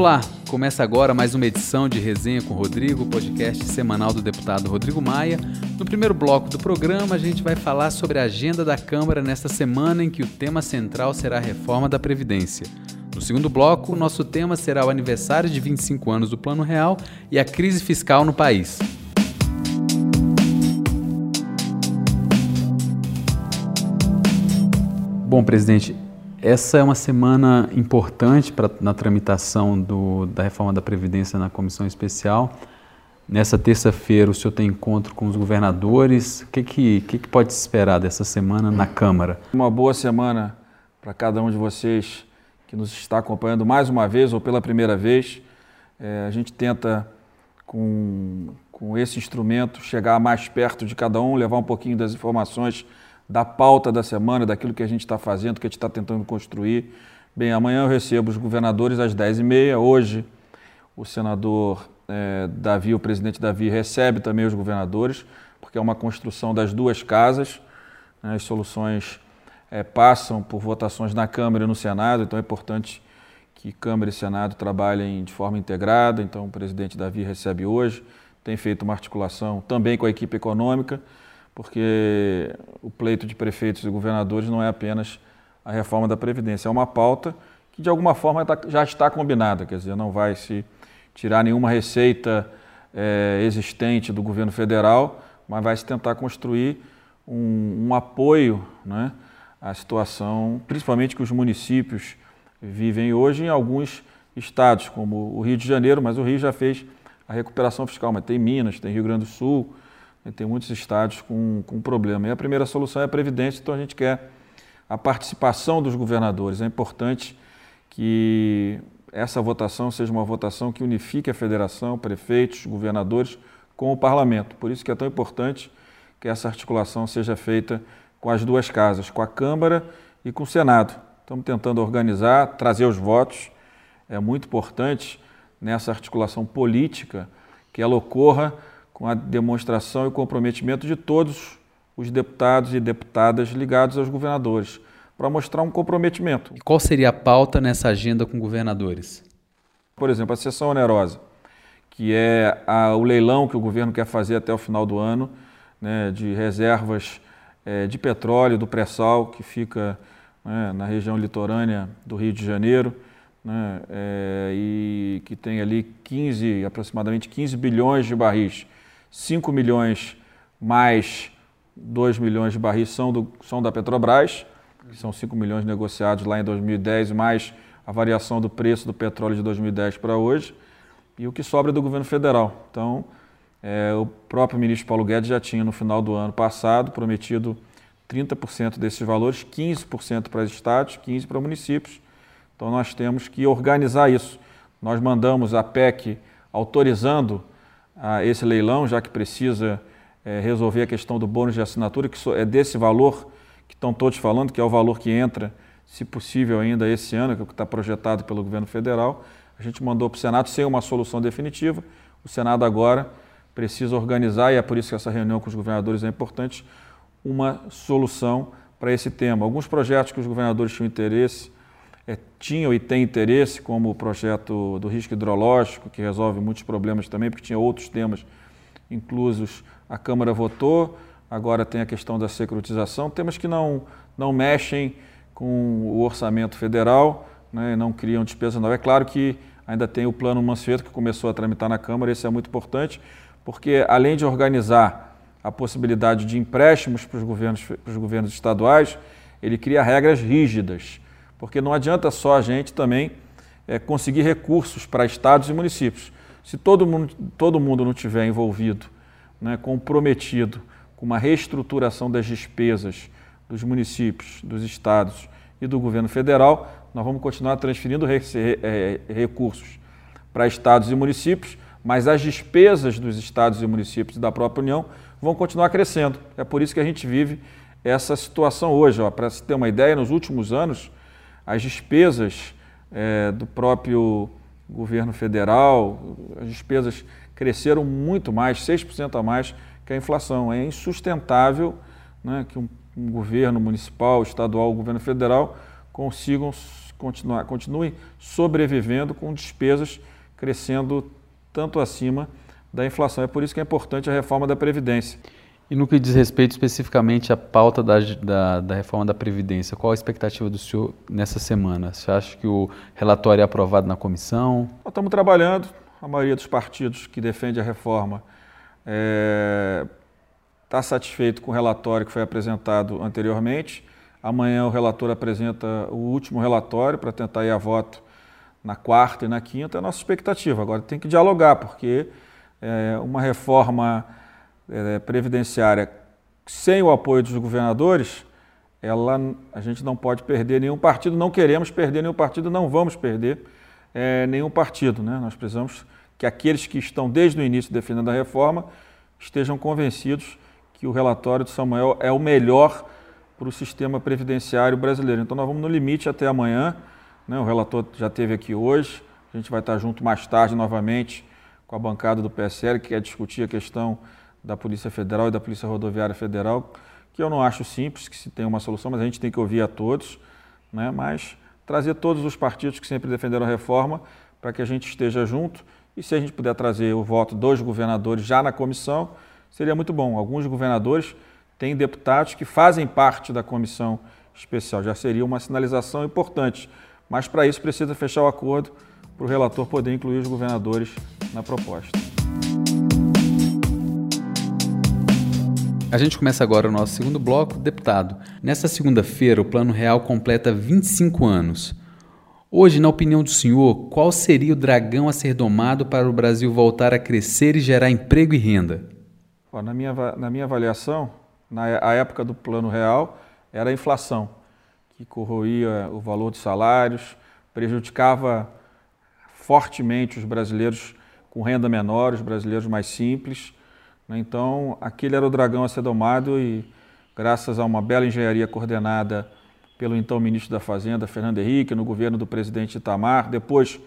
Olá, começa agora mais uma edição de Resenha com Rodrigo, podcast semanal do deputado Rodrigo Maia. No primeiro bloco do programa, a gente vai falar sobre a agenda da Câmara nesta semana em que o tema central será a reforma da Previdência. No segundo bloco, o nosso tema será o aniversário de 25 anos do Plano Real e a crise fiscal no país. Bom, presidente, essa é uma semana importante pra, na tramitação do, da reforma da Previdência na comissão especial. Nessa terça-feira, o senhor tem encontro com os governadores. O que, que, que, que pode se esperar dessa semana na Câmara? Uma boa semana para cada um de vocês que nos está acompanhando mais uma vez ou pela primeira vez. É, a gente tenta, com, com esse instrumento, chegar mais perto de cada um, levar um pouquinho das informações da pauta da semana, daquilo que a gente está fazendo, que a gente está tentando construir. Bem, amanhã eu recebo os governadores às 10h30. Hoje, o senador é, Davi, o presidente Davi, recebe também os governadores, porque é uma construção das duas casas. Né, as soluções é, passam por votações na Câmara e no Senado, então é importante que Câmara e Senado trabalhem de forma integrada. Então, o presidente Davi recebe hoje, tem feito uma articulação também com a equipe econômica porque o pleito de prefeitos e governadores não é apenas a reforma da Previdência, é uma pauta que de alguma forma tá, já está combinada, quer dizer, não vai se tirar nenhuma receita é, existente do governo federal, mas vai se tentar construir um, um apoio né, à situação, principalmente que os municípios vivem hoje em alguns estados, como o Rio de Janeiro, mas o Rio já fez a recuperação fiscal, mas tem Minas, tem Rio Grande do Sul, tem muitos estados com, com problema. E a primeira solução é a Previdência, então a gente quer a participação dos governadores. É importante que essa votação seja uma votação que unifique a federação, prefeitos, governadores com o parlamento. Por isso que é tão importante que essa articulação seja feita com as duas casas, com a Câmara e com o Senado. Estamos tentando organizar, trazer os votos. É muito importante nessa articulação política que ela ocorra com a demonstração e comprometimento de todos os deputados e deputadas ligados aos governadores, para mostrar um comprometimento. E qual seria a pauta nessa agenda com governadores? Por exemplo, a sessão onerosa, que é a, o leilão que o governo quer fazer até o final do ano, né, de reservas é, de petróleo do pré-sal, que fica né, na região litorânea do Rio de Janeiro, né, é, e que tem ali 15, aproximadamente 15 bilhões de barris 5 milhões mais 2 milhões de barris são, do, são da Petrobras, que são 5 milhões negociados lá em 2010, mais a variação do preço do petróleo de 2010 para hoje, e o que sobra é do governo federal. Então, é, o próprio ministro Paulo Guedes já tinha, no final do ano passado, prometido 30% desses valores, 15% para estados, 15% para municípios. Então, nós temos que organizar isso. Nós mandamos a PEC autorizando a esse leilão, já que precisa é, resolver a questão do bônus de assinatura, que é desse valor que estão todos falando, que é o valor que entra, se possível ainda esse ano, que é que está projetado pelo governo federal. A gente mandou para o Senado sem uma solução definitiva. O Senado agora precisa organizar, e é por isso que essa reunião com os governadores é importante, uma solução para esse tema. Alguns projetos que os governadores tinham interesse, é, tinham e têm interesse, como o projeto do risco hidrológico, que resolve muitos problemas também, porque tinha outros temas inclusos. A Câmara votou, agora tem a questão da securitização, temas que não, não mexem com o orçamento federal, né, não criam despesa nova. É claro que ainda tem o plano Mansueto, que começou a tramitar na Câmara, esse é muito importante, porque além de organizar a possibilidade de empréstimos para os governos, para os governos estaduais, ele cria regras rígidas porque não adianta só a gente também é, conseguir recursos para estados e municípios. Se todo mundo, todo mundo não tiver envolvido, né, comprometido com uma reestruturação das despesas dos municípios, dos estados e do governo federal, nós vamos continuar transferindo é, recursos para estados e municípios, mas as despesas dos estados e municípios e da própria União vão continuar crescendo. É por isso que a gente vive essa situação hoje. Para se ter uma ideia, nos últimos anos, as despesas é, do próprio governo federal, as despesas cresceram muito mais, 6% a mais que a inflação. É insustentável né, que um, um, governo municipal, estadual, governo federal consigam continuar, continuem sobrevivendo com despesas crescendo tanto acima da inflação. É por isso que é importante a reforma da Previdência. E no que diz respeito especificamente à pauta da, da, da, reforma da Previdência, qual a expectativa do senhor nessa semana? Você acha que o relatório é aprovado na comissão? Nós estamos trabalhando, a maioria dos partidos que defende a reforma está é, tá satisfeito com o relatório que foi apresentado anteriormente. Amanhã o relator apresenta o último relatório para tentar ir a voto na quarta e na quinta. É a nossa expectativa. Agora tem que dialogar, porque é, uma reforma é, previdenciária sem o apoio dos governadores, ela, a gente não pode perder nenhum partido, não queremos perder nenhum partido, não vamos perder é, nenhum partido. Né? Nós precisamos que aqueles que estão desde o início defendendo a reforma estejam convencidos que o relatório de Samuel é o melhor para o sistema previdenciário brasileiro. Então nós vamos no limite até amanhã. Né? O relator já esteve aqui hoje, a gente vai estar junto mais tarde novamente com a bancada do PSL, que quer discutir a questão da Polícia Federal e da Polícia Rodoviária Federal, que eu não acho simples que se tem uma solução, mas a gente tem que ouvir a todos, né? mas trazer todos os partidos que sempre defenderam a reforma para que a gente esteja junto e se a gente puder trazer o voto dos governadores já na comissão, seria muito bom. Alguns governadores têm deputados que fazem parte da comissão especial, já seria uma sinalização importante, mas para isso precisa fechar o acordo para o relator poder incluir os governadores na proposta. A gente começa agora o nosso segundo bloco, deputado. Nesta segunda-feira, o Plano Real completa 25 anos. Hoje, na opinião do senhor, qual seria o dragão a ser domado para o Brasil voltar a crescer e gerar emprego e renda? Na minha, na minha avaliação, na época do Plano Real, era a inflação, que corroía o valor dos salários, prejudicava fortemente os brasileiros com renda menor, os brasileiros mais simples. Né? Então, aquele era o dragão a ser domado e, graças a uma bela engenharia coordenada pelo então ministro da Fazenda, Fernando Henrique, no governo do presidente Itamar, depois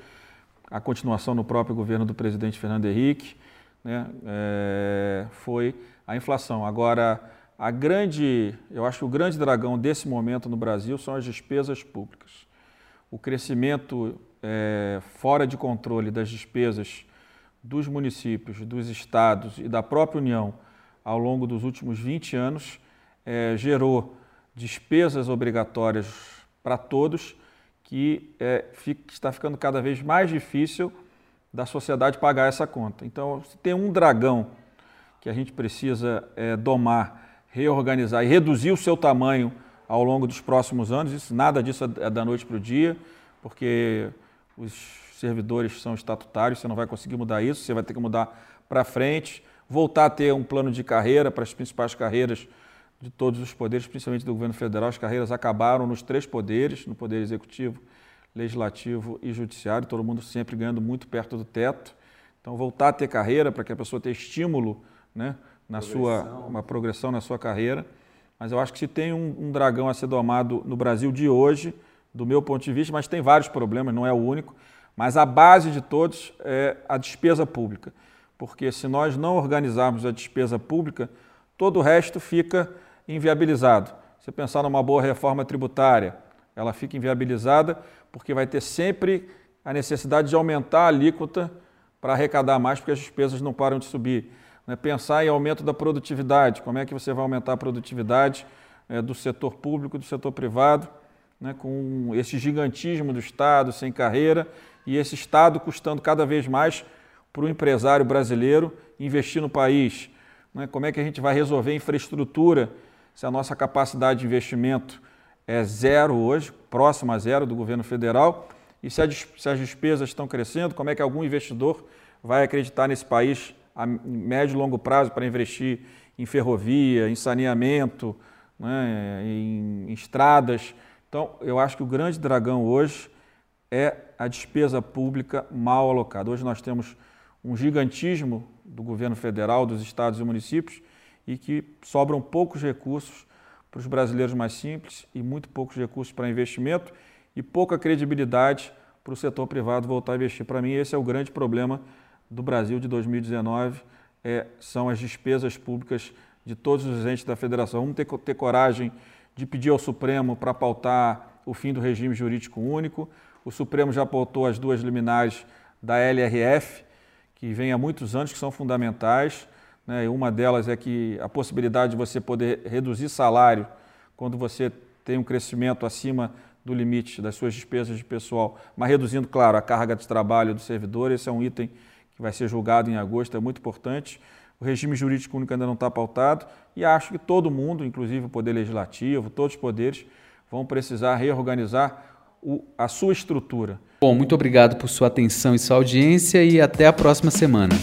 a continuação no próprio governo do presidente Fernando Henrique, né? é, foi a inflação. Agora, a grande, eu acho que o grande dragão desse momento no Brasil são as despesas públicas. O crescimento é, fora de controle das despesas dos municípios, dos estados e da própria União ao longo dos últimos 20 anos é, gerou despesas obrigatórias para todos que é, fica, está ficando cada vez mais difícil da sociedade pagar essa conta. Então, se tem um dragão que a gente precisa é, domar, reorganizar e reduzir o seu tamanho ao longo dos próximos anos, isso, nada disso é da noite para o dia, porque os servidores são estatutários, você não vai conseguir mudar isso, você vai ter que mudar para frente, voltar a ter um plano de carreira para as principais carreiras de todos os poderes, principalmente do governo federal. As carreiras acabaram nos três poderes, no poder executivo, legislativo e judiciário, todo mundo sempre ganhando muito perto do teto. Então, voltar a ter carreira para que a pessoa tenha estímulo né, na progressão. sua uma progressão na sua carreira. Mas eu acho que se tem um, um dragão a ser domado no Brasil de hoje, do meu ponto de vista, mas tem vários problemas, não é o único, mas a base de todos é a despesa pública. Porque se nós não organizarmos a despesa pública, todo o resto fica inviabilizado. Se pensar numa boa reforma tributária, ela fica inviabilizada porque vai ter sempre a necessidade de aumentar a alíquota para arrecadar mais, porque as despesas não param de subir. Né? Pensar em aumento da produtividade, como é que você vai aumentar a produtividade é, do setor público, do setor privado, né, com esse gigantismo do Estado sem carreira e esse Estado custando cada vez mais para o empresário brasileiro investir no país. Né, como é que a gente vai resolver infraestrutura se a nossa capacidade de investimento é zero hoje, próxima a zero do governo federal, e se, as despesas estão crescendo, como é que algum investidor vai acreditar nesse país a médio e longo prazo para investir em ferrovia, em saneamento, né, em estradas. Então, eu acho que o grande dragão hoje é a despesa pública mal alocada. Hoje nós temos um gigantismo do governo federal, dos estados e municípios, e que sobram poucos recursos para os brasileiros mais simples e muito poucos recursos para investimento e pouca credibilidade para o setor privado voltar a investir. Para mim, esse é o grande problema do Brasil de 2019, é, são as despesas públicas de todos os entes da federação. Vamos ter, ter coragem de pedir ao Supremo para pautar o fim do regime jurídico único. O Supremo já apontou as duas liminares da LRF, que vem há muitos anos, que são fundamentais. Né? Uma delas é que a possibilidade de você poder reduzir salário quando você tem um crescimento acima do limite das suas despesas de pessoal, mas reduzindo, claro, a carga de trabalho do servidor. Esse é um item que vai ser julgado em agosto, é muito importante. O regime jurídico único ainda não está pautado e acho que todo mundo, inclusive o Poder Legislativo, todos os poderes, vão precisar reorganizar o, a sua estrutura. Bom, muito obrigado por sua atenção e sua audiência e até a próxima semana.